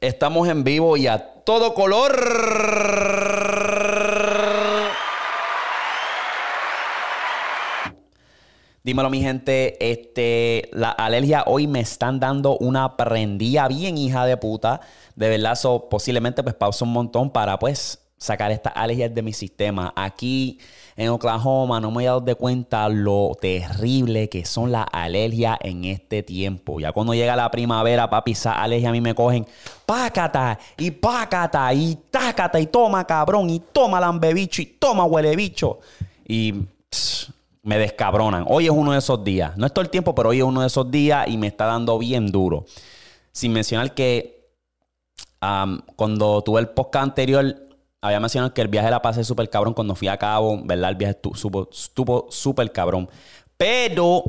Estamos en vivo y a todo color. Dímelo, mi gente. Este, la alergia hoy me están dando una prendida bien, hija de puta. De verdad, so, posiblemente pues pausa un montón para pues sacar estas alergias de mi sistema. Aquí en Oklahoma no me he dado de cuenta lo terrible que son las alergias en este tiempo. Ya cuando llega la primavera, papi, esas alergias a mí me cogen pácata y pácata y tácata y toma cabrón y toma lambebicho y toma huele bicho. Y me descabronan. Hoy es uno de esos días. No es todo el tiempo, pero hoy es uno de esos días y me está dando bien duro. Sin mencionar que cuando tuve el podcast anterior, había mencionado que el viaje la pasé súper cabrón cuando fui a Cabo, ¿verdad? El viaje estuvo súper cabrón. Pero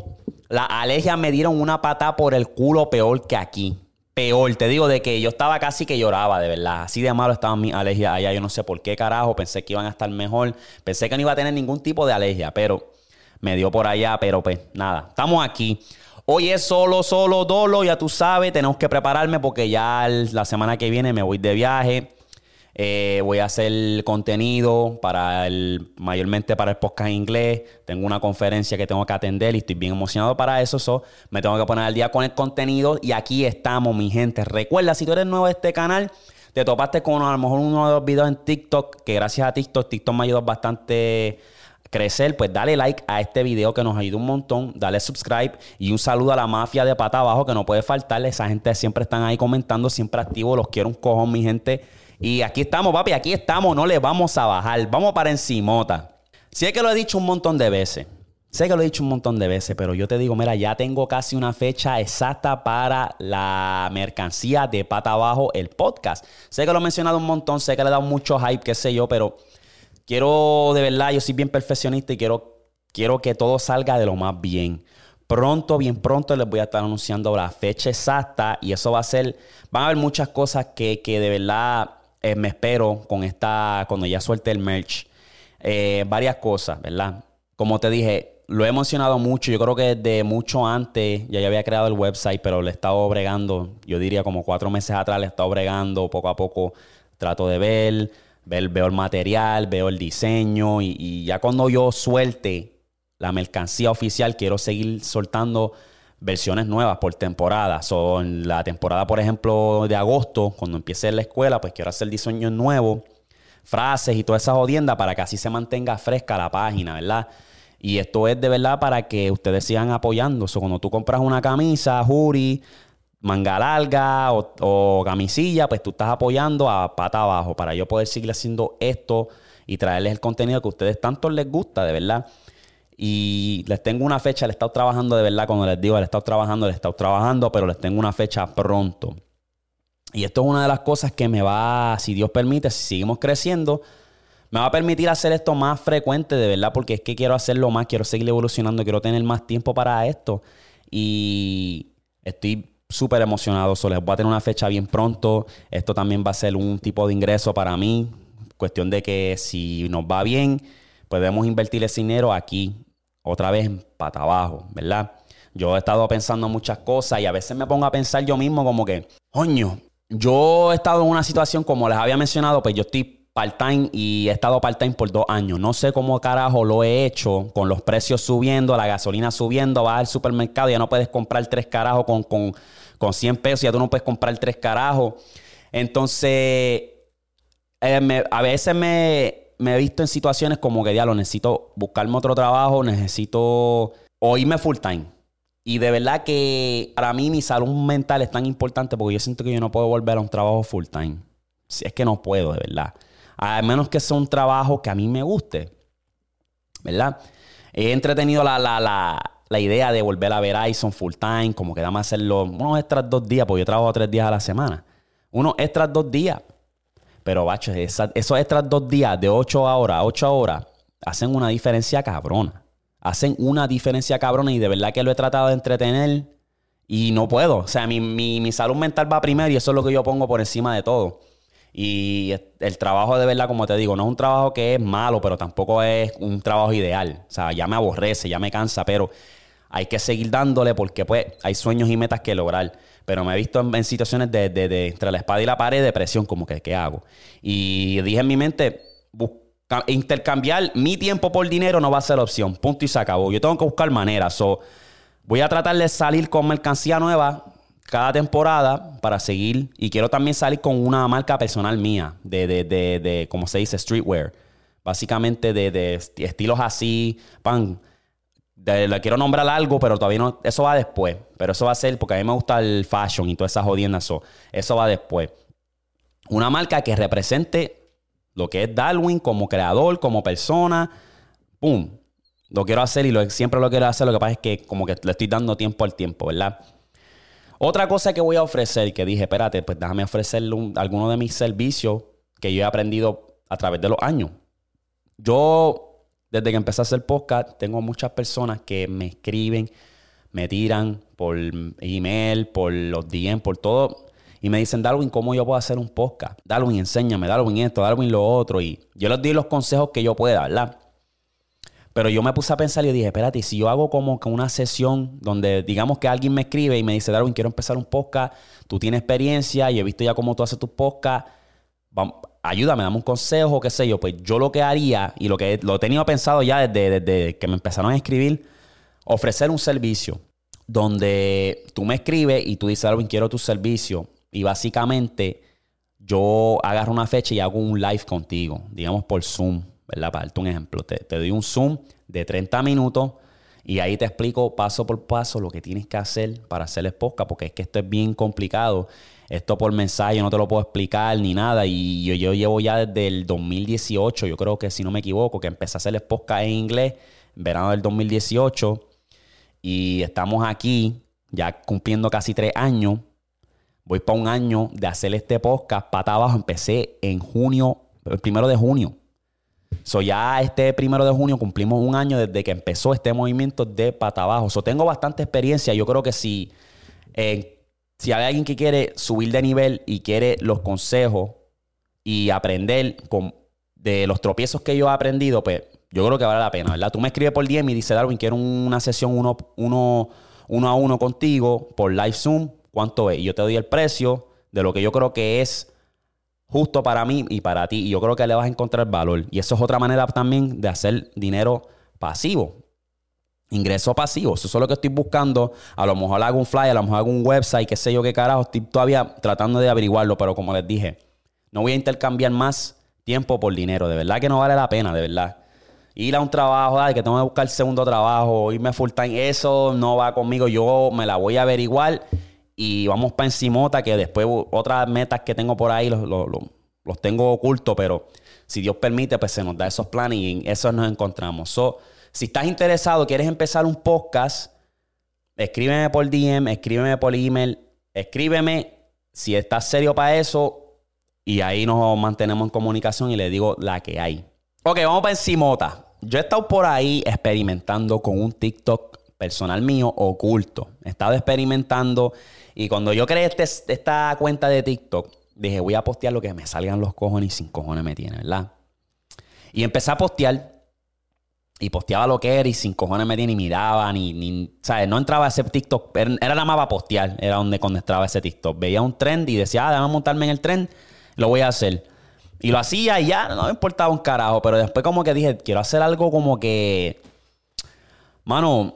las alergias me dieron una patada por el culo peor que aquí. Peor, te digo, de que yo estaba casi que lloraba, de verdad. Así de malo estaban mis alergias allá. Yo no sé por qué carajo. Pensé que iban a estar mejor. Pensé que no iba a tener ningún tipo de alergia, pero me dio por allá. Pero pues nada, estamos aquí. Hoy es solo, solo, dolo. Ya tú sabes, tenemos que prepararme porque ya la semana que viene me voy de viaje. Eh, voy a hacer contenido para el, mayormente para el podcast en inglés. Tengo una conferencia que tengo que atender y estoy bien emocionado para eso. So, me tengo que poner al día con el contenido y aquí estamos, mi gente. Recuerda, si tú eres nuevo de este canal, te topaste con a lo mejor uno de los videos en TikTok, que gracias a TikTok, TikTok me ayudó bastante crecer, pues dale like a este video que nos ayuda un montón, dale subscribe y un saludo a la mafia de pata abajo que no puede faltarle, esa gente siempre están ahí comentando, siempre activos, los quiero un cojón mi gente y aquí estamos, papi, aquí estamos, no le vamos a bajar, vamos para encimota. Sé que lo he dicho un montón de veces, sé que lo he dicho un montón de veces, pero yo te digo, mira, ya tengo casi una fecha exacta para la mercancía de pata abajo, el podcast. Sé que lo he mencionado un montón, sé que le he dado mucho hype, qué sé yo, pero quiero, de verdad, yo soy bien perfeccionista y quiero, quiero que todo salga de lo más bien. Pronto, bien pronto les voy a estar anunciando la fecha exacta y eso va a ser, van a haber muchas cosas que, que de verdad eh, me espero con esta, cuando ya suelte el merch, eh, varias cosas, ¿verdad? Como te dije, lo he mencionado mucho. Yo creo que desde mucho antes ya yo había creado el website, pero le he estado bregando, yo diría como cuatro meses atrás, le he estado bregando poco a poco. Trato de ver, ver veo el material, veo el diseño y, y ya cuando yo suelte la mercancía oficial, quiero seguir soltando versiones nuevas por temporada. Son la temporada, por ejemplo, de agosto, cuando empiece la escuela, pues quiero hacer diseños nuevos, frases y toda esa jodienda para que así se mantenga fresca la página, ¿verdad? Y esto es de verdad para que ustedes sigan apoyando. So, cuando tú compras una camisa, jury, manga larga o, o, camisilla, pues tú estás apoyando a pata abajo para yo poder seguir haciendo esto y traerles el contenido que a ustedes tanto les gusta, de verdad. Y les tengo una fecha, le he estado trabajando de verdad, cuando les digo, le he estado trabajando, le he estado trabajando, pero les tengo una fecha pronto. Y esto es una de las cosas que me va, si Dios permite, si seguimos creciendo, me va a permitir hacer esto más frecuente, de verdad, porque es que quiero hacerlo más, quiero seguir evolucionando, quiero tener más tiempo para esto. Y estoy súper emocionado, so les voy a tener una fecha bien pronto. Esto también va a ser un tipo de ingreso para mí, cuestión de que si nos va bien, podemos invertir ese dinero aquí otra vez pata abajo, ¿verdad? Yo he estado pensando muchas cosas y a veces me pongo a pensar yo mismo como que, coño, yo he estado en una situación como les había mencionado, pues yo estoy part-time y he estado part-time por dos años. No sé cómo carajo lo he hecho con los precios subiendo, la gasolina subiendo, vas al supermercado y ya no puedes comprar tres carajos con, con, con 100 pesos, ya tú no puedes comprar tres carajos. Entonces, eh, a veces me, me he visto en situaciones como que, ya lo necesito buscarme otro trabajo, necesito o irme full time. Y de verdad que para mí mi salud mental es tan importante porque yo siento que yo no puedo volver a un trabajo full time. Si es que no puedo, de verdad. A menos que sea un trabajo que a mí me guste. ¿Verdad? He entretenido la, la, la, la idea de volver a ver Ison full time, como que dame hacerlo unos extras dos días, porque yo trabajo tres días a la semana. Unos extras dos días. Pero, bacho, esos extras dos días de 8 horas, 8 horas, hacen una diferencia cabrona. Hacen una diferencia cabrona y de verdad que lo he tratado de entretener y no puedo. O sea, mi, mi, salud mental va primero y eso es lo que yo pongo por encima de todo. Y el trabajo de verdad, como te digo, no es un trabajo que es malo, pero tampoco es un trabajo ideal. O sea, ya me aborrece, ya me cansa, pero hay que seguir dándole porque pues hay sueños y metas que lograr. Pero me he visto en, situaciones de, de, entre la espada y la pared, depresión, como que, ¿qué hago? Y dije en mi mente, intercambiar mi tiempo por dinero no va a ser opción. Punto y se acabó. Yo tengo que buscar maneras. So, voy a tratar de salir con mercancía nueva cada temporada para seguir. Y quiero también salir con una marca personal mía, de, de, de, de como se dice, streetwear. Básicamente de, estilos así, pan. Le quiero nombrar algo, pero todavía no. Eso va después. Pero eso va a ser porque a mí me gusta el fashion y todas esas jodiendas. eso va después. Una marca que represente lo que es Darwin como creador, como persona. ¡Pum! Lo quiero hacer y lo, siempre lo quiero hacer. Lo que pasa es que como que le estoy dando tiempo al tiempo, ¿verdad? Otra cosa que voy a ofrecer, que dije, espérate, pues déjame ofrecerle alguno de mis servicios que yo he aprendido a través de los años. Yo, desde que empecé a hacer podcast, tengo muchas personas que me escriben, me tiran por email, por los DM, por todo. Y me dicen, Darwin, ¿cómo yo puedo hacer un podcast? Darwin, enséñame, Darwin esto, Darwin lo otro. Y yo les doy los consejos que yo pueda, ¿verdad? Pero yo me puse a pensar y dije, espérate, si yo hago como que una sesión donde digamos que alguien me escribe y me dice, Darwin, quiero empezar un podcast, tú tienes experiencia y he visto ya cómo tú haces tus podcasts, ayúdame, dame un consejo, qué sé yo. Pues yo lo que haría y lo que lo he tenido pensado ya desde, desde que me empezaron a escribir, ofrecer un servicio donde tú me escribes y tú dices, Darwin, quiero tu servicio. Y básicamente yo agarro una fecha y hago un live contigo, digamos por Zoom ¿verdad? Para darte un ejemplo, te, doy un Zoom de 30 minutos y ahí te explico paso por paso lo que tienes que hacer para hacer el podcast, porque es que esto es bien complicado. Esto por mensaje no te lo puedo explicar ni nada. Y yo, llevo ya desde el 2018, yo creo que si no me equivoco, que empecé a hacer el podcast en inglés, verano del 2018. Y estamos aquí, ya cumpliendo casi tres años. Voy para un año de hacer este podcast pata abajo. Empecé en junio, el primero de junio So ya este primero de junio cumplimos un año desde que empezó este movimiento de pata abajo. So tengo bastante experiencia. Yo creo que si, eh, si hay alguien que quiere subir de nivel y quiere los consejos y aprender de los tropiezos que yo he aprendido, pues yo creo que vale la pena, ¿verdad? Tú me escribes por DM y dices, Darwin, quiero una sesión uno, uno, uno a uno contigo por live Zoom. ¿Cuánto es? Y yo te doy el precio de lo que yo creo que es justo para mí y para ti. Y yo creo que le vas a encontrar valor. Y eso es otra manera también de hacer dinero pasivo. Ingreso pasivo. Eso es lo que estoy buscando. A lo mejor hago un flyer, a lo mejor hago un website, qué sé yo qué carajo. Estoy todavía tratando de averiguarlo, pero como les dije, no voy a intercambiar más tiempo por dinero. De verdad que no vale la pena, de verdad. Ir a un trabajo, ay, que tengo que buscar el segundo trabajo, irme full time, eso no va conmigo. Yo me la voy a averiguar y vamos para encimota, que después otras metas que tengo por ahí los, tengo ocultos, pero si Dios permite, pues se nos da esos planes y en eso nos encontramos. So, si estás interesado, quieres empezar un podcast, escríbeme por DM, escríbeme por email, escríbeme si estás serio para eso y ahí nos mantenemos en comunicación y le digo la que hay. Ok, vamos para encimota. Yo he estado por ahí experimentando con un TikTok personal mío oculto. He estado experimentando y cuando yo creé este, esta cuenta de TikTok, dije, voy a postear lo que me salgan los cojones y sin cojones me tiene, ¿verdad? Y empecé a postear. Y posteaba lo que era y sin cojones me tiene y miraba, ni, ni ¿sabes? No entraba ese TikTok, era nada más postear, era donde entraba ese TikTok. Veía un trend y decía, ah, déjame montarme en el trend, lo voy a hacer. Y lo hacía y ya no me importaba un carajo, pero después como que dije, quiero hacer algo como que, mano,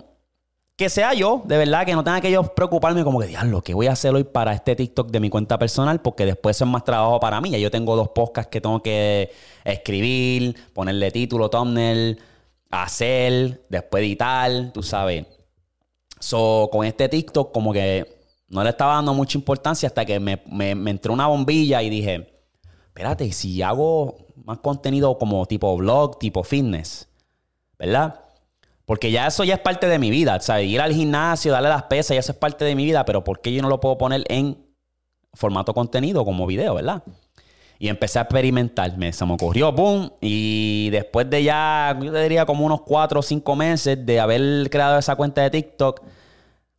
que sea yo, de verdad, que no tenga que yo preocuparme como que, diablo, ¿qué voy a hacer hoy para este TikTok de mi cuenta personal? Porque después es más trabajo para mí. Ya yo tengo dos podcasts que tengo que escribir, ponerle título, thumbnail, hacer, después editar, tú sabes. So, con este TikTok como que no le estaba dando mucha importancia hasta que me, me, me entró una bombilla y dije, espérate, si hago más contenido como tipo blog, tipo fitness, ¿verdad? Porque ya eso ya es parte de mi vida. Sea, ir al gimnasio, darle las pesas, ya eso es parte de mi vida. Pero ¿por qué yo no lo puedo poner en formato contenido como video, verdad? Y empecé a experimentar. Me, se me ocurrió, boom. Y después de ya, yo te diría como unos cuatro o cinco meses de haber creado esa cuenta de TikTok,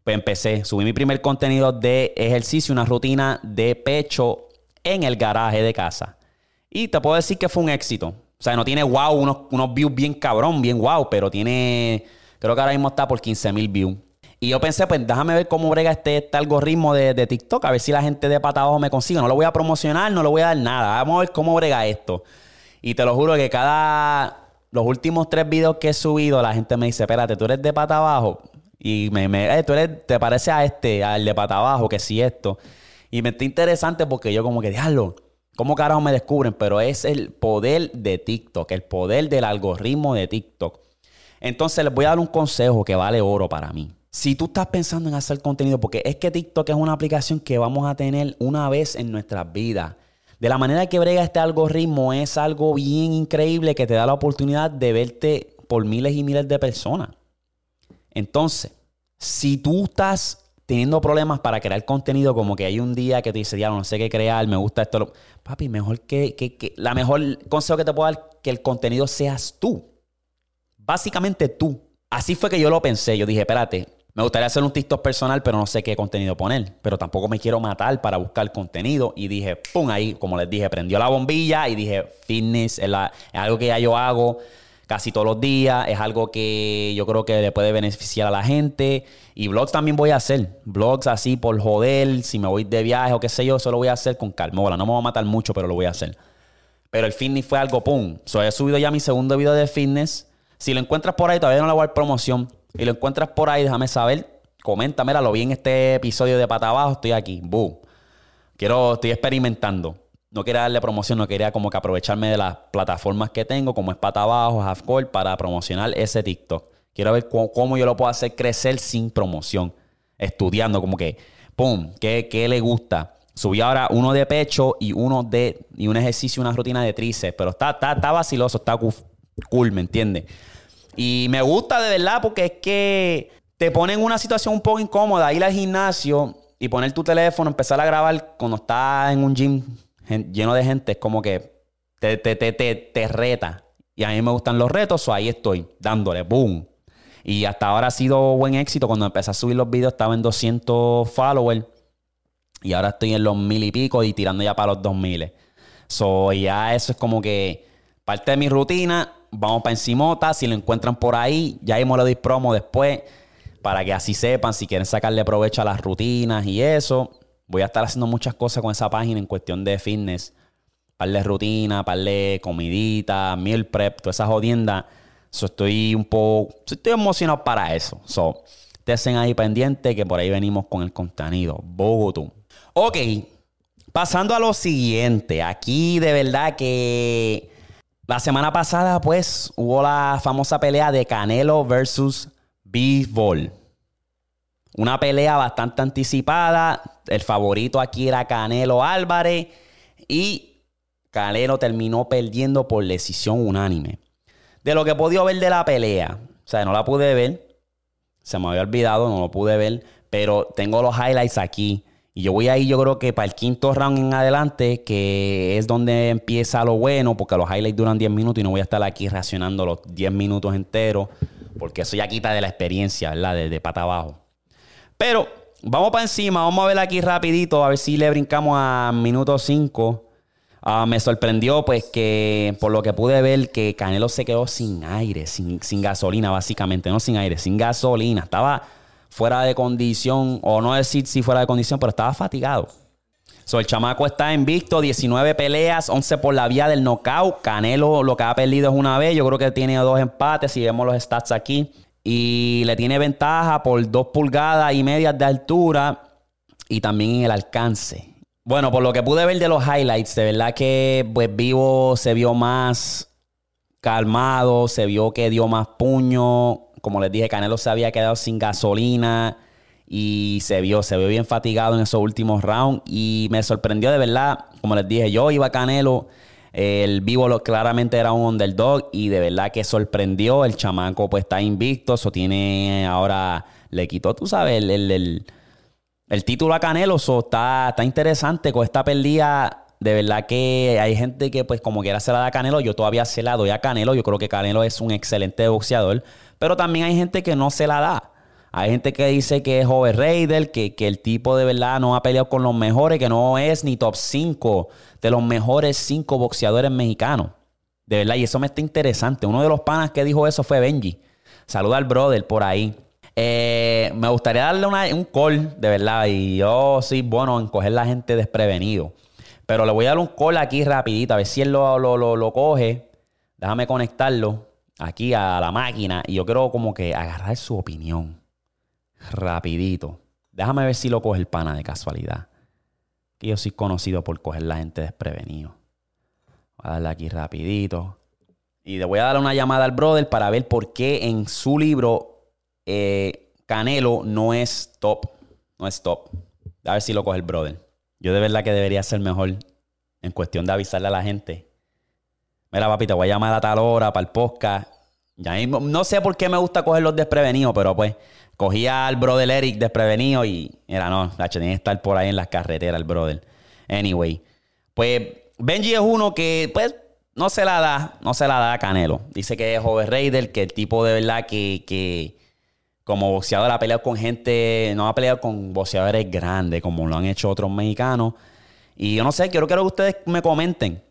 pues empecé. Subí mi primer contenido de ejercicio, una rutina de pecho en el garaje de casa. Y te puedo decir que fue un éxito. O sea, no tiene wow, unos, unos views bien cabrón, bien wow, pero tiene. Creo que ahora mismo está por 15 mil views. Y yo pensé, pues déjame ver cómo brega este, este algoritmo de, de, TikTok, a ver si la gente de pata abajo me consigue. No lo voy a promocionar, no le voy a dar nada. Vamos a ver cómo brega esto. Y te lo juro que cada. Los últimos tres videos que he subido, la gente me dice: Espérate, tú eres de pata abajo. Y me, me eh, tú eres, te parece a este, al de pata abajo, que sí esto. Y me está interesante porque yo, como que, diablo, ¿cómo carajo me descubren? Pero es el poder de TikTok, el poder del algoritmo de TikTok. Entonces les voy a dar un consejo que vale oro para mí. Si tú estás pensando en hacer contenido, porque es que TikTok es una aplicación que vamos a tener una vez en nuestras vidas. De la manera que brega este algoritmo es algo bien increíble que te da la oportunidad de verte por miles y miles de personas. Entonces, si tú estás teniendo problemas para crear contenido, como que hay un día que te dice, ya no sé qué crear, me gusta esto, papi, mejor que, que, que, la mejor consejo que te puedo dar, que el contenido seas tú. Básicamente tú. Así fue que yo lo pensé. Yo dije, espérate, me gustaría hacer un TikTok personal, pero no sé qué contenido poner. Pero tampoco me quiero matar para buscar contenido. Y dije, pum, ahí, como les dije, prendió la bombilla y dije, fitness es, algo que ya yo hago casi todos los días. Es algo que yo creo que le puede beneficiar a la gente. Y vlogs también voy a hacer. Vlogs así por joder, si me voy de viaje o qué sé yo, eso lo voy a hacer con calma. no me voy a matar mucho, pero lo voy a hacer. Pero el fitness fue algo, pum. So, he subido ya mi segundo video de fitness. Si lo encuentras por ahí, todavía no le voy a dar promoción y lo encuentras por ahí, déjame saber. Comenta, mira, lo vi en este episodio de Pata Abajo, estoy aquí. Boom. Quiero, estoy experimentando. No quería darle promoción, no quería como que aprovecharme de las plataformas que tengo, como es Pata Abajo, Halfcore, para promocionar ese TikTok. Quiero ver cómo, yo lo puedo hacer crecer sin promoción. Estudiando, como que, ¡pum! ¿Qué, qué le gusta? Subí ahora uno de pecho y uno de. y un ejercicio, una rutina de tríceps. Pero está, está, está vaciloso, está cool, ¿me entiendes? Y me gusta de verdad porque es que te pone en una situación un poco incómoda ir al gimnasio y poner tu teléfono, empezar a grabar cuando estás en un gym lleno de gente, es como que te, te, te, te, reta. Y a mí me gustan los retos, o ahí estoy, dándole, boom. Y hasta ahora ha sido buen éxito. Cuando empecé a subir los videos estaba en 200 followers. Y ahora estoy en los mil y pico y tirando ya para los 2000. So, ya eso es como que parte de mi rutina vamos para encimota. Si lo encuentran por ahí, ya mismo le doy promo después para que así sepan si quieren sacarle provecho a las rutinas y eso. Voy a estar haciendo muchas cosas con esa página en cuestión de fitness. Par de rutina, par de comidita, meal prep, todas esas jodiendas. So, estoy un poco, estoy emocionado para eso. So, estén ahí pendientes que por ahí venimos con el contenido. Bogotá. Ok, pasando a lo siguiente. Aquí de verdad que la semana pasada, pues, hubo la famosa pelea de Canelo versus Ball. Una pelea bastante anticipada. El favorito aquí era Canelo Álvarez. Y Canelo terminó perdiendo por decisión unánime. De lo que he podido ver de la pelea, o sea, no la pude ver. Se me había olvidado, no lo pude ver. Pero tengo los highlights aquí. Y yo voy ahí, yo creo que para el quinto round en adelante, que es donde empieza lo bueno, porque los highlights duran 10 minutos y no voy a estar aquí reaccionando los 10 minutos enteros, porque eso ya quita de la experiencia, ¿verdad? De, de pata abajo. Pero vamos para encima, vamos a ver aquí rapidito, a ver si le brincamos a minuto 5. Ah, me sorprendió, pues, que por lo que pude ver, que Canelo se quedó sin aire, sin, sin gasolina, básicamente, no sin aire, sin gasolina. Estaba fuera de condición, o no decir si fuera de condición, pero estaba fatigado. So, el chamaco está invicto, 19 peleas, 11 por la vía del knockout. Canelo lo que ha perdido es una vez, yo creo que tiene dos empates, si vemos los stats aquí. Y le tiene ventaja por dos pulgadas y medias de altura y también en el alcance. Bueno, por lo que pude ver de los highlights, de verdad que pues Vivo se vio más calmado, se vio que dio más puño, como les dije, Canelo se había quedado sin gasolina y se vio, se vio bien fatigado en esos últimos rounds y me sorprendió de verdad, como les dije, yo iba a Canelo, el vivo claramente era un underdog y de verdad que sorprendió, el chamaco pues está invicto, eso tiene ahora, le quitó, tú sabes, el, el, título a Canelo, eso está, está interesante con esta pérdida. De verdad que hay gente que pues como quiera se la da a Canelo, yo todavía se la doy a Canelo, yo creo que Canelo es un excelente boxeador, pero también hay gente que no se la da. Hay gente que dice que es overrated, que, que el tipo de verdad no ha peleado con los mejores, que no es ni top 5 de los mejores 5 boxeadores mexicanos. De verdad, y eso me está interesante. Uno de los panas que dijo eso fue Benji. Saluda al brother por ahí. Eh, me gustaría darle un call, de verdad. Y yo sí, bueno, en coger la gente desprevenido. Pero le voy a dar un call aquí rapidito, a ver si él lo, lo coge. Déjame conectarlo aquí a la máquina. Y yo quiero como que agarrar su opinión. Rapidito. Déjame ver si lo coge el pana de casualidad. Que yo soy conocido por coger la gente desprevenido. Voy a darle aquí rapidito. Y le voy a dar una llamada al brother para ver por qué en su libro eh, Canelo no es top. No es top. A ver si lo coge el brother. Yo de verdad que debería ser mejor en cuestión de avisarle a la gente. Mira, papi, te voy a llamar a tal hora para el podcast. Ya no sé por qué me gusta coger los desprevenidos, pero pues cogía al brother Eric desprevenido y era no, la tenía que estar por ahí en las carreteras, el brother. Anyway, pues Benji es uno que, pues, no se la da, no se la da a Canelo. Dice que es Joven Raider, que el tipo de verdad que, que como boxeador ha peleado con gente, no ha peleado con boxeadores grandes, como lo han hecho otros mexicanos. Y yo no sé, quiero, quiero que ustedes me comenten.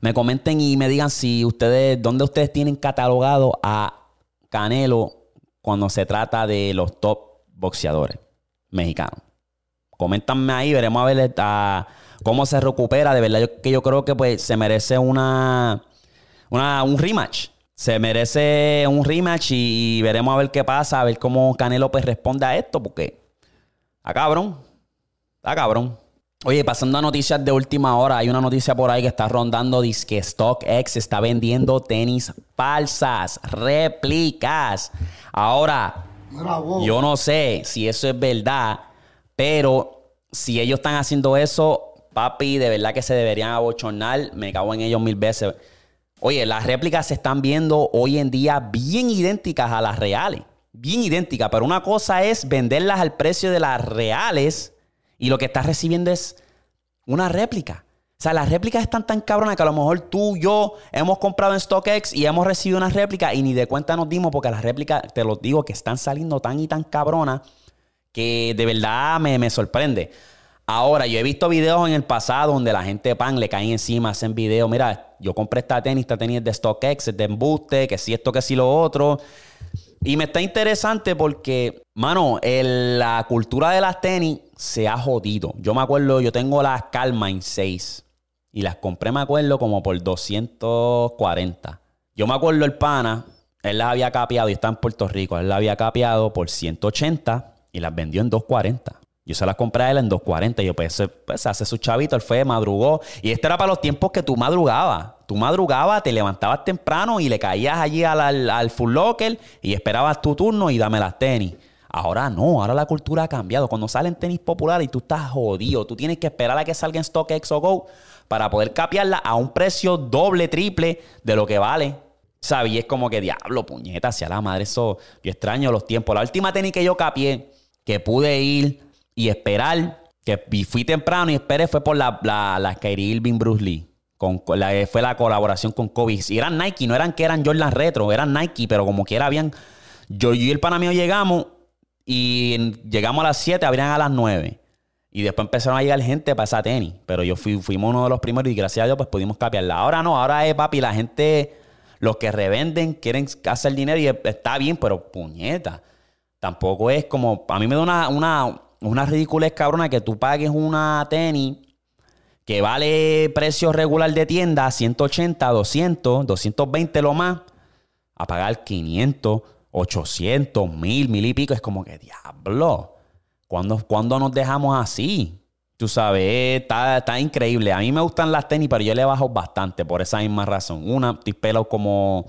Me comenten y me digan si ustedes, dónde ustedes tienen catalogado a Canelo cuando se trata de los top boxeadores mexicanos. Coméntanme ahí, veremos a ver cómo se recupera. De verdad, que yo creo que pues, se merece una, un rematch. Se merece un rematch y, veremos a ver qué pasa, a ver cómo Canelo pues, responde a esto, porque está cabrón. Está cabrón. Oye, pasando a noticias de última hora, hay una noticia por ahí que está rondando, dice que StockX está vendiendo tenis falsas, réplicas. Ahora, yo no sé si eso es verdad, pero si ellos están haciendo eso, papi, de verdad que se deberían abochornar. Me cago en ellos mil veces. Oye, las réplicas se están viendo hoy en día bien idénticas a las reales. Bien idénticas, pero una cosa es venderlas al precio de las reales y lo que estás recibiendo es una réplica. O sea, las réplicas están tan cabronas que a lo mejor tú, yo hemos comprado en StockX y hemos recibido una réplica y ni de cuenta nos dimos porque las réplicas, te lo digo, que están saliendo tan y tan cabronas que de verdad me, me sorprende. Ahora, yo he visto videos en el pasado donde la gente pan le caen encima, hacen videos, mira, yo compré esta tenis, esta tenis de StockX, es de embuste, que si esto, que si lo otro. Y me está interesante porque, mano, la cultura de las tenis se ha jodido. Yo me acuerdo, yo tengo las Calmine 6 y las compré, me acuerdo, como por 240. Yo me acuerdo el pana, él las había capeado y está en Puerto Rico, él las había capeado por 180 y las vendió en 240. Yo se las compré a él en 240. Y yo, pues, pues, hace su chavito, él fue, madrugó. Y este era para los tiempos que tú madrugabas. Tú madrugabas, te levantabas temprano y le caías allí al, al, full locker y esperabas tu turno y dame las tenis. Ahora no, ahora la cultura ha cambiado. Cuando salen tenis populares y tú estás jodido, tú tienes que esperar a que salga en StockX o Go para poder capearla a un precio doble, triple de lo que vale. ¿Sabes? Y es como que diablo, puñeta, hacia la madre. Eso, yo extraño los tiempos. La última tenis que yo capié, que pude ir y esperar, que fui temprano y esperé, fue por la, la, la Irving Bruce Lee. Con, fue la colaboración con Kobe. Y eran Nike, no eran que eran Jordan Retro, eran Nike, pero como quiera habían. Yo, y el panameo llegamos y llegamos a las 7, abrían a las 9. Y después empezaron a llegar gente para esa tenis. Pero yo fui, fuimos uno de los primeros y gracias a Dios pues pudimos capiarla. Ahora no, ahora es papi, la gente, los que revenden quieren hacer dinero y está bien, pero puñeta. Tampoco es como, a mí me da una, una, una ridiculez cabrona que tú pagues una tenis que vale precio regular de tienda, 180, 200, 220 lo más, a pagar 500 800, mil, mil y pico. Es como que, diablo, ¿cuándo, nos dejamos así? Tú sabes, está, está, increíble. A mí me gustan las tenis, pero yo le bajo bastante por esa misma razón. Una, estoy pelo como,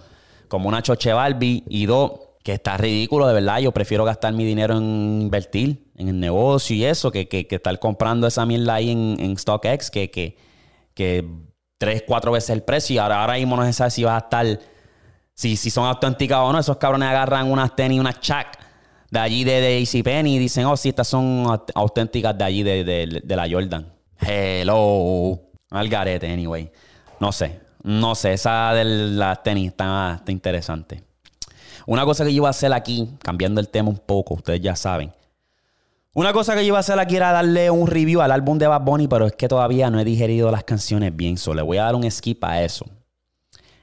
como una choche Barbie. Y dos, que está ridículo, de verdad. Yo prefiero gastar mi dinero en invertir en el negocio y eso, que, que, estar comprando esa mierda ahí en, en StockX, que, que, tres, cuatro veces el precio. Y ahora, ahora mismo no se sabe si va a estar si, si son auténticas o no. Esos cabrones agarran unas tenis, unas chac de allí de, de Penny y dicen, oh, sí, estas son auténticas de allí de, de, la Jordan. Hello. Al garete, anyway. No sé. No sé. Esa de las tenis está, está interesante. Una cosa que yo iba a hacer aquí, cambiando el tema un poco, ustedes ya saben. Una cosa que yo iba a hacer aquí era darle un review al álbum de Bad Bunny, pero es que todavía no he digerido las canciones bien. Solo le voy a dar un skip a eso.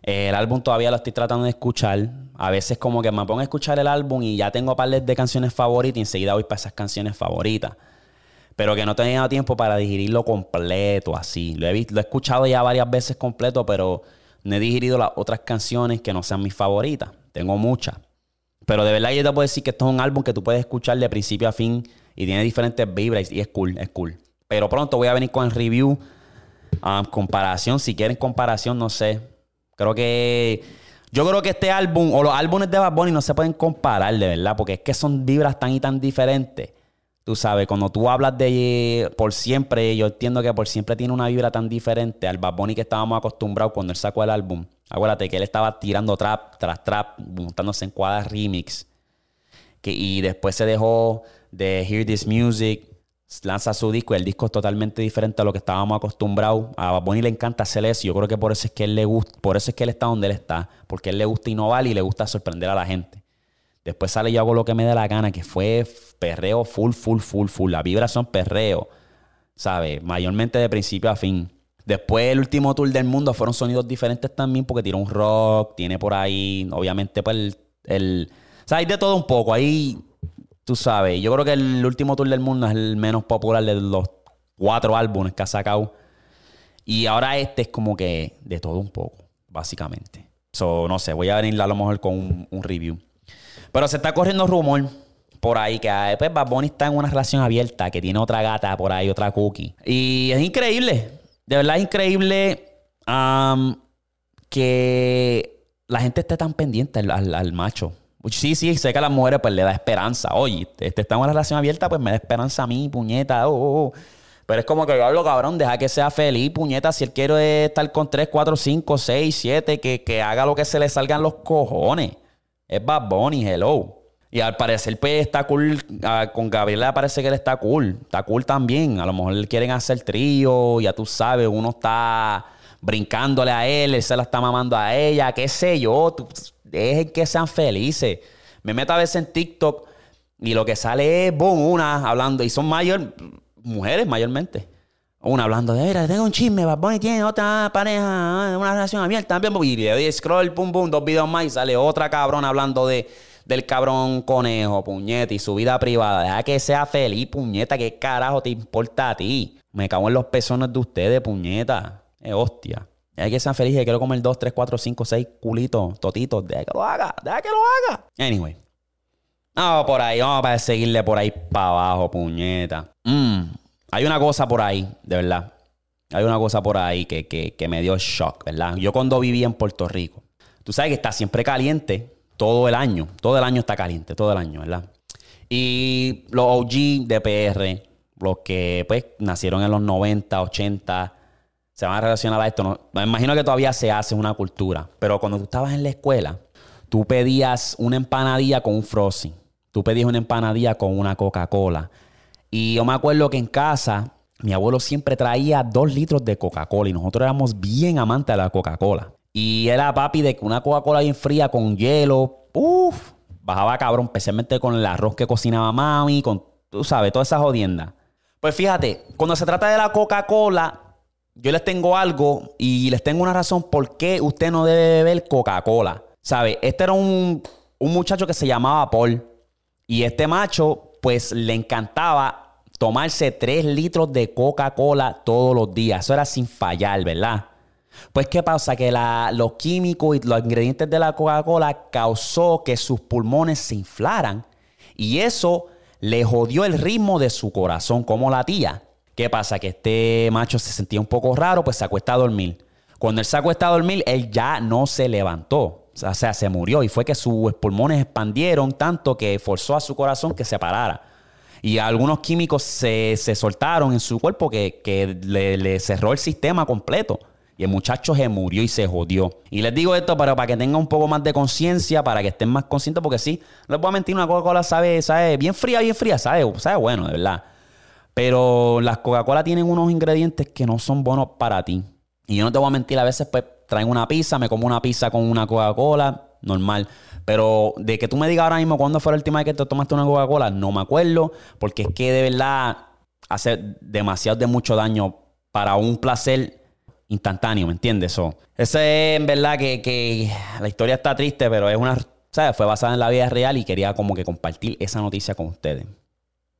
El álbum todavía lo estoy tratando de escuchar. A veces como que me pongo a escuchar el álbum y ya tengo par de canciones favoritas y enseguida voy para esas canciones favoritas. Pero que no he tiempo para digerirlo completo así. Lo he, visto, escuchado ya varias veces completo, pero no he digerido las otras canciones que no sean mis favoritas. Tengo muchas. Pero de verdad yo te puedo decir que esto es un álbum que tú puedes escuchar de principio a fin y tiene diferentes vibras y es cool, es cool. Pero pronto voy a venir con el review, um, comparación, si quieren comparación, no sé. Creo que yo creo que este álbum o los álbumes de Bad Bunny no se pueden comparar, de verdad, porque es que son vibras tan y tan diferentes. Tú sabes, cuando tú hablas de por siempre, yo entiendo que por siempre tiene una vibra tan diferente al Bad Bunny que estábamos acostumbrados cuando él sacó el álbum. Acuérdate que él estaba tirando trap tras trap, montándose en cuadras remix. Que, y después se dejó de Hear This Music, lanza su disco y el disco es totalmente diferente a lo que estábamos acostumbrados. A Bunny le encanta hacer eso. Yo creo que por eso es que él le gusta, por eso es que él está donde él está, porque él le gusta innovar y le gusta sorprender a la gente. Después sale yo hago lo que me dé la gana, que fue perreo full, full, full, full. La vibra son perreo, ¿sabes? Mayormente de principio a fin. Después el último tour del mundo fueron sonidos diferentes también porque tiene un rock, tiene por ahí, obviamente, pues el... el o sea, hay de todo un poco. Ahí, tú sabes, yo creo que el último tour del mundo es el menos popular de los cuatro álbumes que ha sacado. Y ahora este es como que de todo un poco, básicamente. So, no sé, voy a venir a lo mejor con un, review. Pero se está corriendo rumor por ahí que pues, Bad Bunny está en una relación abierta, que tiene otra gata por ahí, otra cookie. Y es increíble. De verdad es increíble que la gente esté tan pendiente al, macho. Sí, sí, sé que a las mujeres pues le da esperanza. Oye, este está en una relación abierta, pues me da esperanza a mí, puñeta. Oh, oh, oh. Pero es como que yo cabrón, deja que sea feliz, puñeta. Si él quiere estar con 3, 4, 5, 6, 7, que, que haga lo que se le salgan los cojones. Es Bad Bunny, hello. Y al parecer, pues está cool. Ah, con Gabriela parece que él está cool. Está cool también. A lo mejor quieren hacer trío. Ya tú sabes, uno está brincándole a él, él se la está mamando a ella, qué sé yo. Dejen que sean felices. Me meto a veces en TikTok y lo que sale es, boom, una hablando. Y son mayor, mujeres mayormente. Una hablando de, mira, tengo un chisme, Bad tiene otra pareja, una relación abierta. Y le doy scroll, pum, pum, dos videos más y sale otra cabrona hablando de del cabrón conejo, puñeta, y su vida privada. Deja que sea feliz, puñeta. ¿Qué carajo te importa a ti? Me cago en los pezones de ustedes, puñeta. Eh, hostia. Deja que sean felices. Quiero comer dos, tres, cuatro, cinco, seis culitos, totitos. Deja que lo haga. Deja que lo haga. Anyway. Vamos por ahí. Vamos a seguirle por ahí para abajo, puñeta. Mm. Hay una cosa por ahí, de verdad. Hay una cosa por ahí que, que, que me dio shock, ¿verdad? Yo cuando viví en Puerto Rico, tú sabes que está siempre caliente todo el año. Todo el año está caliente, todo el año, ¿verdad? Y los OG de PR, los que pues nacieron en los 90, 80, se van a relacionar a esto. Me imagino que todavía se hace una cultura, pero cuando tú estabas en la escuela, tú pedías una empanadilla con un frosting, tú pedías una empanadilla con una Coca-Cola. Y yo me acuerdo que en casa mi abuelo siempre traía dos litros de Coca-Cola y nosotros éramos bien amantes de la Coca-Cola. Y era papi de que una Coca-Cola bien fría con hielo, uff, bajaba cabrón, especialmente con el arroz que cocinaba mami, con, tú sabes, todas esas jodiendas. Pues fíjate, cuando se trata de la Coca-Cola, yo les tengo algo y les tengo una razón por qué usted no debe beber Coca-Cola. ¿Sabe? Este era un, un muchacho que se llamaba Paul. Y este macho, pues le encantaba tomarse 3 litros de Coca-Cola todos los días. Eso era sin fallar, ¿verdad? Pues, ¿qué pasa? Que los químicos y los ingredientes de la Coca-Cola causó que sus pulmones se inflaran y eso le jodió el ritmo de su corazón como latía. ¿Qué pasa? Que este macho se sentía un poco raro, pues se acuesta a dormir. Cuando él se acuesta a dormir, él ya no se levantó. O sea, se murió y fue que sus pulmones expandieron tanto que forzó a su corazón que se parara. Y algunos químicos se, soltaron en su cuerpo que, le cerró el sistema completo. Y el muchacho se murió y se jodió. Y les digo esto para, para que tengan un poco más de conciencia, para que estén más conscientes, porque sí, les voy a mentir, una Coca-Cola sabe, sabe bien fría, bien fría, sabe, sabe bueno, de verdad. Pero las Coca-Cola tienen unos ingredientes que no son buenos para ti. Y yo no te voy a mentir, a veces pues traen una pizza, me como una pizza con una Coca-Cola, normal. Pero de que tú me digas ahora mismo cuándo fue la última vez que te tomaste una Coca-Cola, no me acuerdo, porque es que de verdad hace demasiado de mucho daño para un placer instantáneo, ¿me entiendes? Ese es en verdad que, la historia está triste, pero es una. ¿sabes? Fue basada en la vida real y quería como que compartir esa noticia con ustedes.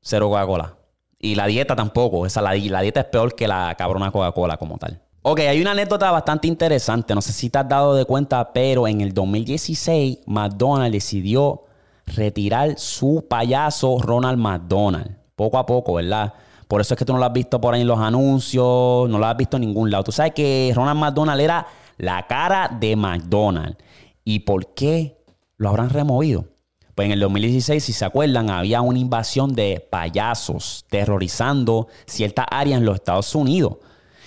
Cero Coca-Cola. Y la dieta tampoco. Esa, la, la dieta es peor que la cabrona Coca-Cola como tal. Ok, hay una anécdota bastante interesante. No sé si te has dado de cuenta, pero en el 2016 McDonald's decidió retirar su payaso Ronald McDonald. Poco a poco, ¿verdad? Por eso es que tú no lo has visto por ahí en los anuncios, no lo has visto en ningún lado. Tú sabes que Ronald McDonald era la cara de McDonald's. ¿Y por qué lo habrán removido? Pues en el 2016, si se acuerdan, había una invasión de payasos terrorizando ciertas áreas en los Estados Unidos.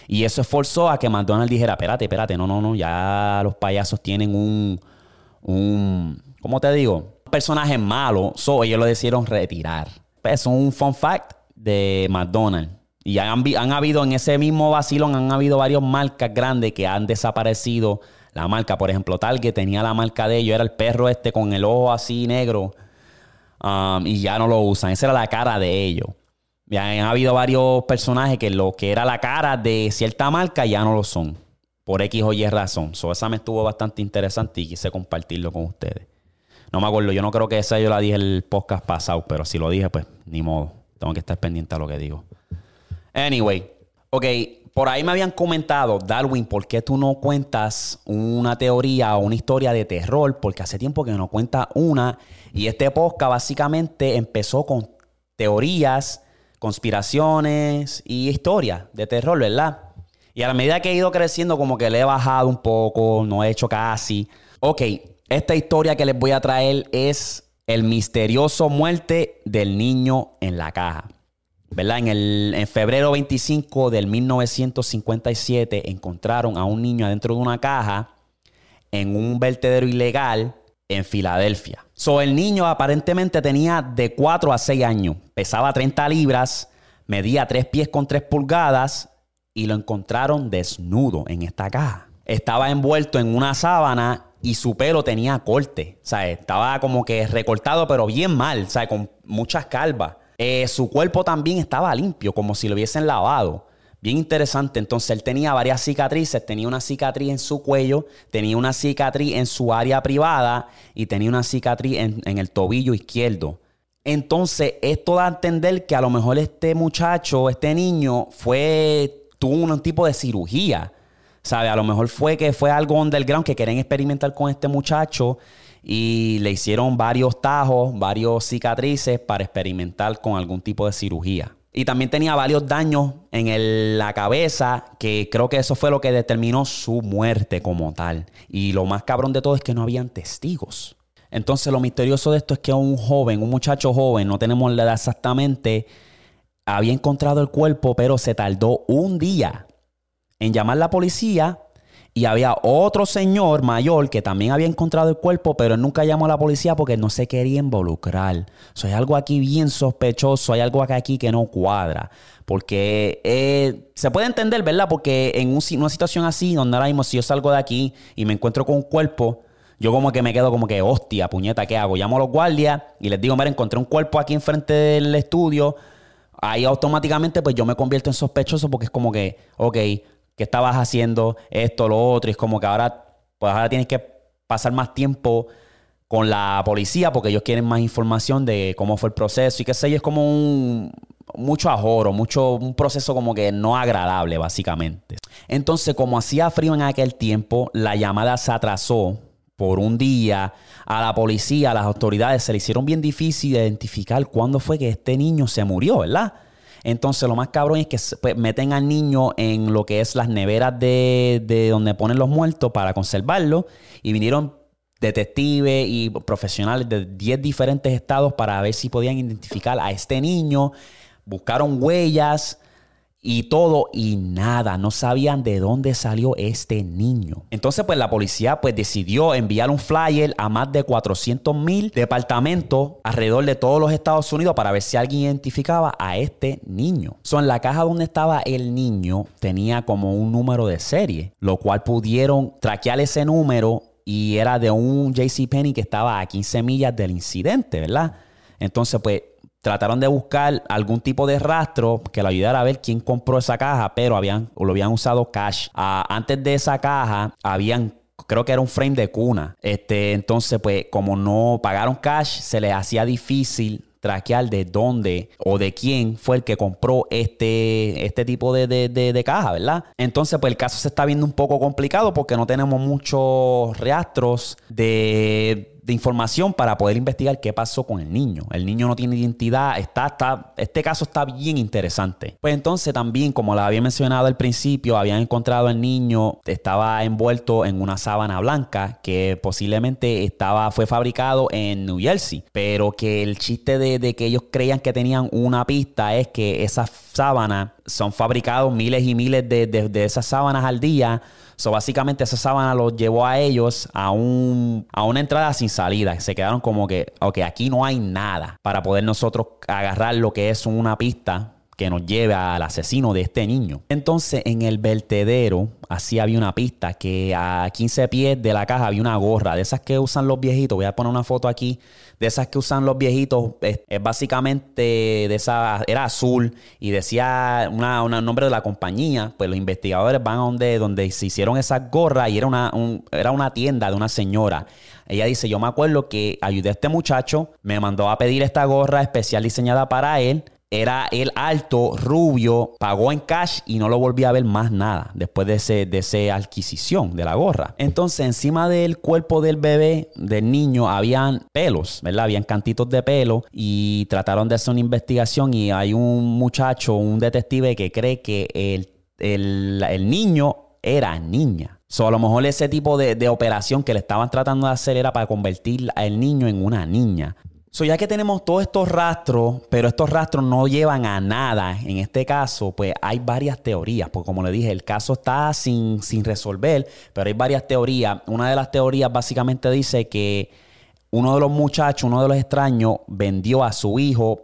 Y eso esforzó a que McDonald's dijera, espérate, espérate, no, no, no, ya los payasos tienen un, un ¿cómo te digo? Un personaje malo, so ellos lo decidieron retirar. Pues, es un fun fact de McDonald's. Y han, han, habido en ese mismo vacilón, han habido varias marcas grandes que han desaparecido la marca. Por ejemplo, tal que tenía la marca de ellos, era el perro este con el ojo así negro. Um, y ya no lo usan. Esa era la cara de ellos. Ya han habido varios personajes que lo que era la cara de cierta marca ya no lo son. Por X o Y razón. So, esa me estuvo bastante interesante y quise compartirlo con ustedes. No me acuerdo, yo no creo que esa yo la dije el podcast pasado, pero si lo dije, pues ni modo. Tengo que estar pendiente a lo que digo. Anyway, ok, por ahí me habían comentado, Darwin, ¿por qué tú no cuentas una teoría o una historia de terror? Porque hace tiempo que no cuentas una. Y este podcast básicamente empezó con teorías, conspiraciones y historias de terror, ¿verdad? Y a la medida que he ido creciendo, como que le he bajado un poco, no he hecho casi. Ok, esta historia que les voy a traer es el misterioso muerte del niño en la caja. ¿Verdad? En, el, en febrero 25 del 1957 encontraron a un niño adentro de una caja en un vertedero ilegal en Filadelfia. So, el niño aparentemente tenía de 4 a 6 años, pesaba 30 libras, medía 3 pies con 3 pulgadas y lo encontraron desnudo en esta caja. Estaba envuelto en una sábana y su pelo tenía corte. O sea, estaba como que recortado, pero bien mal, o sea, con muchas calvas. Eh, su cuerpo también estaba limpio, como si lo hubiesen lavado. Bien interesante. Entonces él tenía varias cicatrices. Tenía una cicatriz en su cuello, tenía una cicatriz en su área privada y tenía una cicatriz en, el tobillo izquierdo. Entonces esto da a entender que a lo mejor este muchacho, este niño, fue, tuvo un tipo de cirugía ¿Sabe? A lo mejor fue que fue algo underground que querían experimentar con este muchacho y le hicieron varios tajos, varios cicatrices para experimentar con algún tipo de cirugía. Y también tenía varios daños en la cabeza, que creo que eso fue lo que determinó su muerte como tal. Y lo más cabrón de todo es que no habían testigos. Entonces lo misterioso de esto es que un joven, un muchacho joven, no tenemos la edad exactamente, había encontrado el cuerpo, pero se tardó un día en llamar a la policía y había otro señor mayor que también había encontrado el cuerpo, pero él nunca llamó a la policía porque no se quería involucrar. O hay algo aquí bien sospechoso, hay algo aquí que no cuadra. Porque eh, se puede entender, ¿verdad? Porque en una situación así, donde ahora mismo si yo salgo de aquí y me encuentro con un cuerpo, yo como que me quedo como que, hostia, puñeta, ¿qué hago? Llamo a los guardias y les digo, mira, encontré un cuerpo aquí enfrente del estudio. Ahí automáticamente pues yo me convierto en sospechoso porque es como que, ok, que estabas haciendo esto, lo otro. Y es como que ahora, pues ahora tienes que pasar más tiempo con la policía porque ellos quieren más información de cómo fue el proceso y qué sé yo. Es como un mucho ajoro, mucho, un proceso como que no agradable, básicamente. Entonces, como hacía frío en aquel tiempo, la llamada se atrasó por un día. A la policía, a las autoridades se le hicieron bien difícil identificar cuándo fue que este niño se murió, ¿verdad? Entonces, lo más cabrón es que pues, meten al niño en lo que es las neveras de, donde ponen los muertos para conservarlo. Y vinieron detectives y profesionales de 10 diferentes estados para ver si podían identificar a este niño. Buscaron huellas y todo y nada, no sabían de dónde salió este niño. Entonces pues la policía pues decidió enviar un flyer a más de 400 mil departamentos alrededor de todos los Estados Unidos para ver si alguien identificaba a este niño. So, en la caja donde estaba el niño tenía como un número de serie, lo cual pudieron traquear ese número y era de un JCPenney que estaba a 15 millas del incidente, ¿verdad? Entonces pues trataron de buscar algún tipo de rastro que lo ayudara a ver quién compró esa caja, pero habían, lo habían usado cash. Ah, antes de esa caja, habían creo que era un frame de cuna. Este, entonces, pues, como no pagaron cash, se les hacía difícil traquear de dónde o de quién fue el que compró este, este tipo de, de, caja, ¿verdad? Entonces, pues el caso se está viendo un poco complicado porque no tenemos muchos rastros de de información para poder investigar qué pasó con el niño. El niño no tiene identidad, está, está, este caso está bien interesante. Pues entonces también, como la había mencionado al principio, habían encontrado al niño, estaba envuelto en una sábana blanca que posiblemente estaba, fue fabricado en New Jersey, pero que el chiste de, que ellos creían que tenían una pista es que esas sábanas son fabricados miles y miles de, de esas sábanas al día So, básicamente esa sábana los llevó a ellos a, un, a una entrada sin salida. Se quedaron como que, ok, aquí no hay nada para poder nosotros agarrar lo que es una pista que nos lleve al asesino de este niño. Entonces, en el vertedero, así había una pista que a 15 pies de la caja había una gorra, de esas que usan los viejitos. Voy a poner una foto aquí de esas que usan los viejitos, es, básicamente de esa, era azul y decía un nombre de la compañía, pues los investigadores van a donde, donde se hicieron esas gorras y era una, era una tienda de una señora. Ella dice, yo me acuerdo que ayudé a este muchacho, me mandó a pedir esta gorra especial diseñada para él era el alto, rubio, pagó en cash y no lo volví a ver más nada después de de esa adquisición de la gorra. Entonces, encima del cuerpo del bebé, del niño, habían pelos, ¿verdad? Habían cantitos de pelo y trataron de hacer una investigación y hay un muchacho, un detective que cree que el, el, niño era niña. So, a lo mejor ese tipo de, de, operación que le estaban tratando de hacer era para convertir al niño en una niña. So, ya que tenemos todos estos rastros, pero estos rastros no llevan a nada, en este caso, pues hay varias teorías, porque como le dije, el caso está sin, sin resolver, pero hay varias teorías. Una de las teorías básicamente dice que uno de los muchachos, uno de los extraños, vendió a su hijo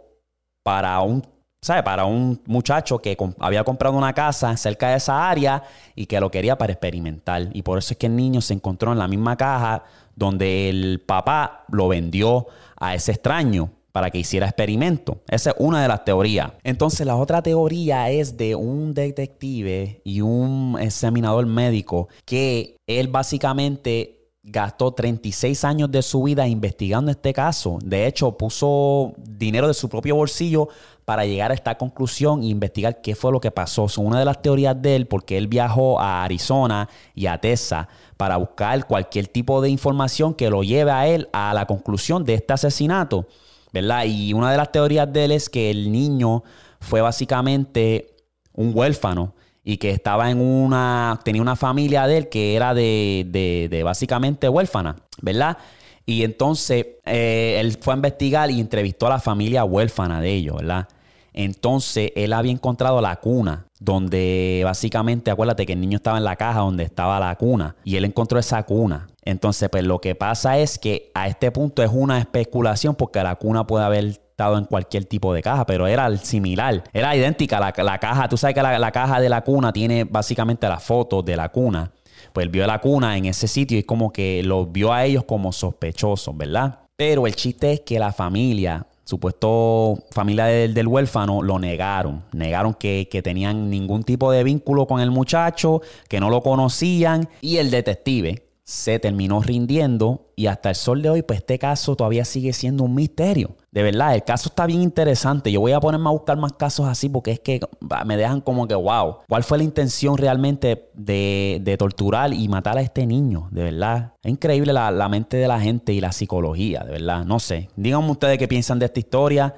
para un ¿sabe? Para un muchacho que había comprado una casa cerca de esa área y que lo quería para experimentar. Y por eso es que el niño se encontró en la misma caja donde el papá lo vendió a ese extraño para que hiciera experimento. Esa es una de las teorías. Entonces la otra teoría es de un detective y un examinador médico que él básicamente gastó 36 años de su vida investigando este caso. De hecho, puso dinero de su propio bolsillo para llegar a esta conclusión e investigar qué fue lo que pasó. Son una de las teorías de él, porque él viajó a Arizona y a Texas para buscar cualquier tipo de información que lo lleve a él a la conclusión de este asesinato, ¿verdad? Y una de las teorías de él es que el niño fue básicamente un huérfano y que estaba en una, tenía una familia de él que era de, de, básicamente huérfana, ¿verdad? Y entonces eh, él fue a investigar y entrevistó a la familia huérfana de ellos, ¿verdad? Entonces él había encontrado la cuna, donde básicamente, acuérdate que el niño estaba en la caja donde estaba la cuna, y él encontró esa cuna. Entonces, pues lo que pasa es que a este punto es una especulación porque la cuna puede haber estado en cualquier tipo de caja, pero era similar, era idéntica la, la caja. Tú sabes que la, la, caja de la cuna tiene básicamente la foto de la cuna. Pues vio la cuna en ese sitio y como que los vio a ellos como sospechosos, ¿verdad? Pero el chiste es que la familia supuesto familia del, huérfano lo negaron. Negaron que, que, tenían ningún tipo de vínculo con el muchacho, que no lo conocían. Y el detective, se terminó rindiendo y hasta el sol de hoy, pues este caso todavía sigue siendo un misterio. De verdad, el caso está bien interesante. Yo voy a ponerme a buscar más casos así porque es que me dejan como que, wow, ¿cuál fue la intención realmente de, torturar y matar a este niño? De verdad, es increíble la, la mente de la gente y la psicología, de verdad, no sé. Díganme ustedes qué piensan de esta historia.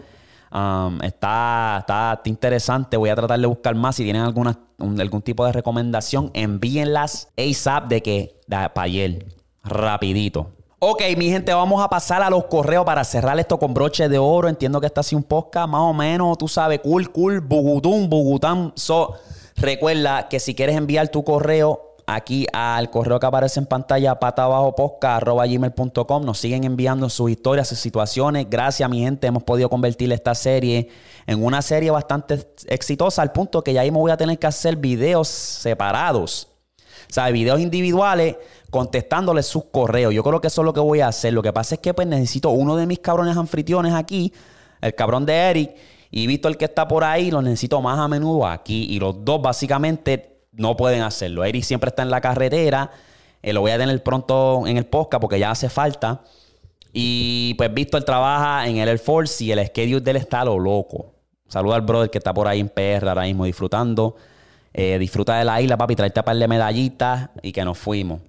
Está, está, interesante. Voy a tratar de buscar más. Si tienen alguna, algún tipo de recomendación, envíenlas ASAP de que para ayer. Rapidito. Ok, mi gente, vamos a pasar a los correos para cerrar esto con broche de oro. Entiendo que está así un podcast más o menos, tú sabes, cool, cool, bugutum, bugutam. So, recuerda que si quieres enviar tu correo, aquí al correo que aparece en pantalla, gmail.com Nos siguen enviando sus historias, sus situaciones. Gracias, mi gente. Hemos podido convertir esta serie en una serie bastante exitosa al punto que ya ahí me voy a tener que hacer videos separados. O sea, videos individuales contestándoles sus correos. Yo creo que eso es lo que voy a hacer. Lo que pasa es que pues necesito uno de mis cabrones anfitriones aquí, el cabrón de Eric, y Víctor que está por ahí, lo necesito más a menudo aquí. Y los dos básicamente no pueden hacerlo. Eric siempre está en la carretera Eh, lo voy a tener pronto en el podcast porque ya hace falta. Y pues Víctor trabaja en el Air Force y el schedule del está lo loco. Saluda al brother que está por ahí en PR ahora mismo disfrutando. Eh, disfruta de la isla, papi, traerte un par de medallitas y que nos fuimos.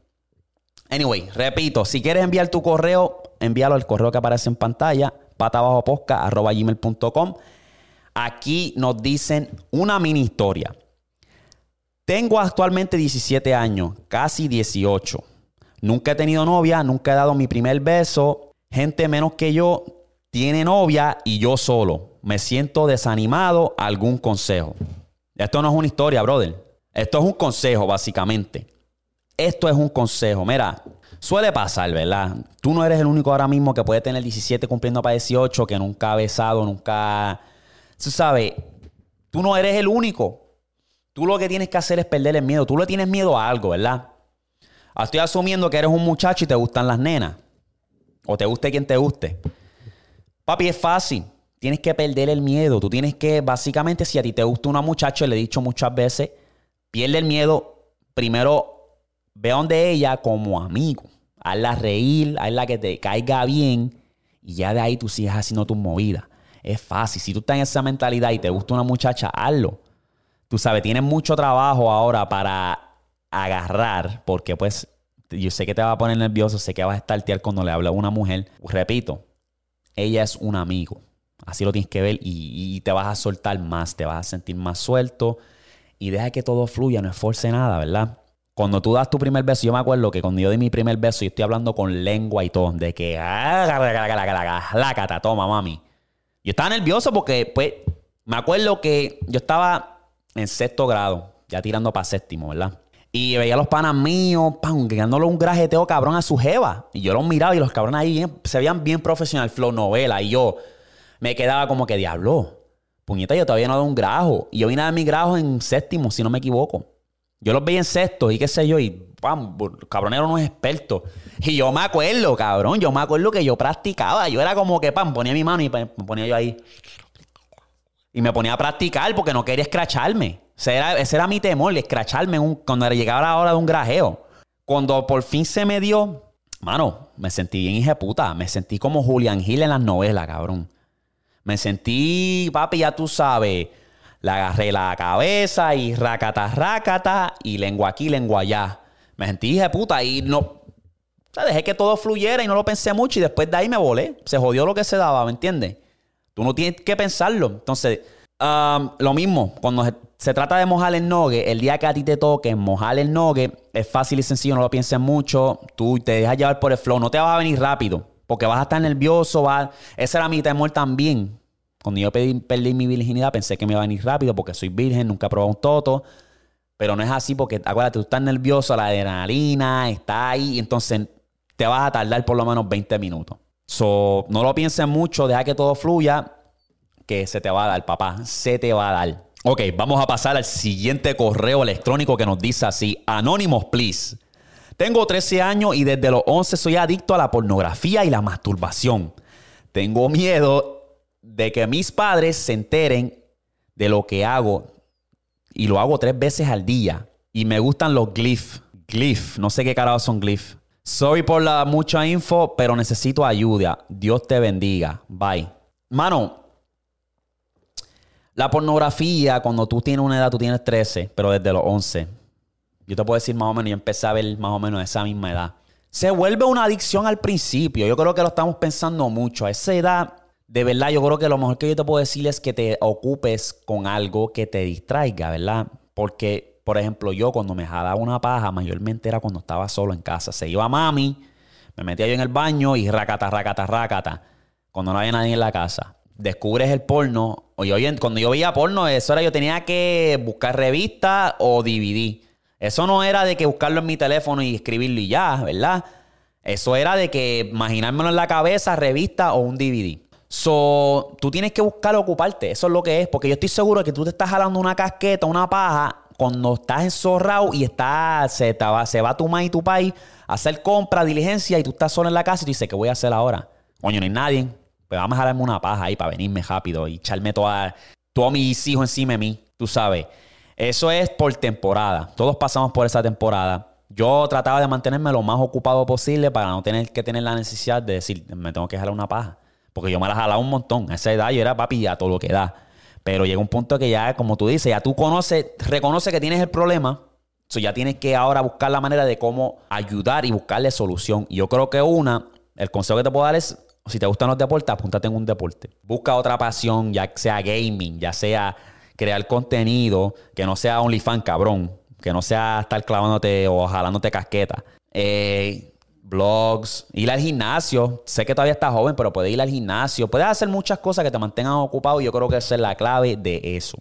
Anyway, repito, si quieres enviar tu correo, envíalo al correo que aparece en pantalla, patabajoposca.gmail.com. Aquí nos dicen una mini historia. Tengo actualmente 17 años, casi 18. Nunca he tenido novia, nunca he dado mi primer beso. Gente menos que yo tiene novia y yo solo. Me siento desanimado. ¿Algún consejo? Esto no es una historia, brother. Esto es un consejo, básicamente. Esto es un consejo. Mira, suele pasar, ¿verdad? Tú no eres el único ahora mismo que puede tener 17 cumpliendo para 18, que nunca ha besado, nunca... Tú sabes, tú no eres el único. Tú lo que tienes que hacer es perder el miedo. Tú le tienes miedo a algo, ¿verdad? Ah, estoy asumiendo que eres un muchacho y te gustan las nenas. O te guste quien te guste. Papi, es fácil. Tienes que perder el miedo. Tú tienes que, básicamente, si a ti te gusta una muchacha, le he dicho muchas veces, pierde el miedo. Primero ve donde ella como amigo. Hazla reír, hazla que te caiga bien y ya de ahí tú sigues haciendo tus movidas. Es fácil. Si tú estás en esa mentalidad y te gusta una muchacha, hazlo. Tú sabes, tienes mucho trabajo ahora para agarrar, porque pues yo sé que te va a poner nervioso, sé que vas a estar tiar cuando le habla a una mujer. Repito, ella es un amigo. Así lo tienes que ver y, te vas a soltar más, te vas a sentir más suelto y deja que todo fluya, no esforce nada, ¿verdad? Cuando tú das tu primer beso, yo me acuerdo que cuando yo di mi primer beso, yo estoy hablando con lengua y todo, de que la cata, toma, mami. Yo estaba nervioso porque, pues, me acuerdo que yo estaba en sexto grado, ya tirando para séptimo, ¿verdad? Y veía a los panas míos, pam, dándole un grajeteo cabrón a su jeva. Y yo los miraba y los cabrones ahí se veían bien profesional, flow novela. Y yo me quedaba como que diablo. Puñeta, yo todavía no doy un grajo. Y yo vine a dar mi grajo en séptimo, si no me equivoco. Yo los veía en sexto y qué sé yo, y pam, cabrón era unos expertos. Y yo me acuerdo, cabrón, yo me acuerdo que yo practicaba. Yo era como que, pam, ponía mi mano y me ponía yo ahí. Y me ponía a practicar porque no quería escracharme. Ese era, ese era mi temor, escracharme cuando llegaba la hora de un grajeo. Cuando por fin se me dio, mano, me sentí bien hija puta. Me sentí como Julian Hill en las novelas, cabrón. Me sentí, papi, ya tú sabes le agarré la cabeza y racata, racata, y lengua aquí, lengua allá. Me sentí de puta y no. O sea, dejé que todo fluyera y no lo pensé mucho y después de ahí me volé. Se jodió lo que se daba, ¿me entiendes? Tú no tienes que pensarlo. Entonces, um, lo mismo, cuando se, trata de mojar el nogue, el día que a ti te toque mojar el nogue, es fácil y sencillo, no lo pienses mucho. Tú te dejas llevar por el flow, no te va a venir rápido. Porque vas a estar nervioso, va... ese era mi temor también. Cuando yo perdí mi virginidad pensé que me iba a venir rápido porque soy virgen, nunca he probado un toto. Pero no es así porque, acuérdate, tú estás nervioso, la adrenalina está ahí, entonces te vas a tardar por lo menos 20 minutos. So, no lo pienses mucho, deja que todo fluya, que se te va a dar, papá, se te va a dar. Ok, vamos a pasar al siguiente correo electrónico que nos dice así, Anonymous, please. Tengo 13 años y desde los 11 soy adicto a la pornografía y la masturbación. Tengo miedo de que mis padres se enteren de lo que hago y lo hago tres veces al día. Y me gustan los glyph. Glyph, no sé qué carajo son glyph. Sorry por la mucha info, pero necesito ayuda. Dios te bendiga. Bye. Mano, la pornografía, cuando tú tienes una edad, tú tienes 13, pero desde los 11. Yo te puedo decir más o menos, yo empecé a ver más o menos esa misma edad. Se vuelve una adicción al principio. Yo creo que lo estamos pensando mucho. A esa edad de verdad, yo creo que lo mejor que yo te puedo decir es que te ocupes con algo que te distraiga, ¿verdad? Porque, por ejemplo, yo cuando me jalaba una paja, mayormente era cuando estaba solo en casa. Se iba mami, me metía yo en el baño y racata, racata, racata. Cuando no había nadie en la casa. Descubres el porno. Oye, cuando yo veía porno, eso era yo tenía que buscar revista o DVD. Eso no era de que buscarlo en mi teléfono y escribirlo y ya, ¿verdad? Eso era de que imaginármelo en la cabeza, revista o un DVD. So, tú tienes que buscar ocuparte. Eso es lo que es. Porque yo estoy seguro de que tú te estás jalando una casqueta, una paja, cuando estás enzorrado y está, se, va, se va tu ma y tu país a hacer compra, diligencia, y tú estás solo en la casa y tú dices, ¿qué voy a hacer ahora? Coño, no hay nadie. Pues vamos a jalarme una paja ahí para venirme rápido y echarme toda, todos mis hijos encima de mí. Tú sabes. Eso es por temporada. Todos pasamos por esa temporada. Yo trataba de mantenerme lo más ocupado posible para no tener que tener la necesidad de decir, me tengo que jalar una paja. Porque yo me la jalaba un montón. A esa edad yo era papi a todo lo que da. Pero llega un punto que ya, como tú dices, ya tú conoces, reconoce que tienes el problema. So ya tienes que ahora buscar la manera de cómo ayudar y buscarle solución. Y yo creo que una, el consejo que te puedo dar es, si te gustan los deportes, apúntate en un deporte. Busca otra pasión, ya sea gaming, ya sea crear contenido, que no sea OnlyFans, cabrón. Que no sea estar clavándote o jalándote casqueta. Eh, blogs, ir al gimnasio. Sé que todavía estás joven, pero puedes ir al gimnasio. Puedes hacer muchas cosas que te mantengan ocupado y yo creo que esa es la clave de eso.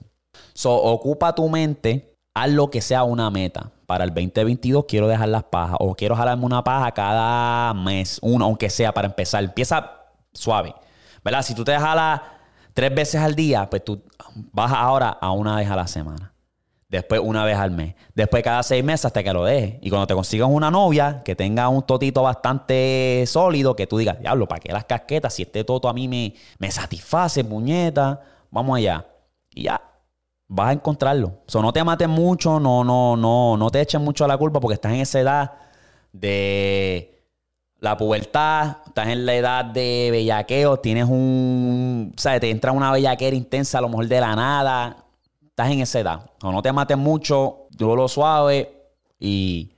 So, ocupa tu mente, haz lo que sea una meta. Para el 2022 quiero dejar las pajas o quiero jalarme una paja cada mes, uno, aunque sea para empezar. Empieza suave, ¿verdad? Si tú te jalas tres veces al día, pues tú vas ahora a una vez a la semana después una vez al mes, después cada seis meses hasta que lo dejes. Y cuando te consigas una novia que tenga un totito bastante sólido, que tú digas, diablo, ¿para qué las casquetas? Si este toto a mí me, me satisface, puñeta, vamos allá. Y ya, vas a encontrarlo. O no te mates mucho, no, no, no, no te eches mucho a la culpa porque estás en esa edad de la pubertad, estás en la edad de bellaqueo, tienes un, o sea, te entra una bellaquera intensa a lo mejor de la nada estás en esa edad. O no te mates mucho, lo suave y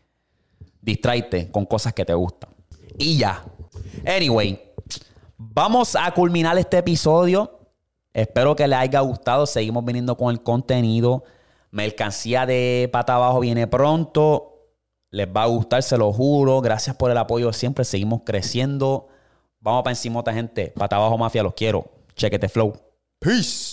distraite con cosas que te gustan. Y ya. Anyway, vamos a culminar este episodio. Espero que les haya gustado. Seguimos viniendo con el contenido. Mercancía de pata abajo viene pronto. Les va a gustar, se lo juro. Gracias por el apoyo siempre. Seguimos creciendo. Vamos para encima, gente. Pata abajo mafia, los quiero. Chequete flow. Peace.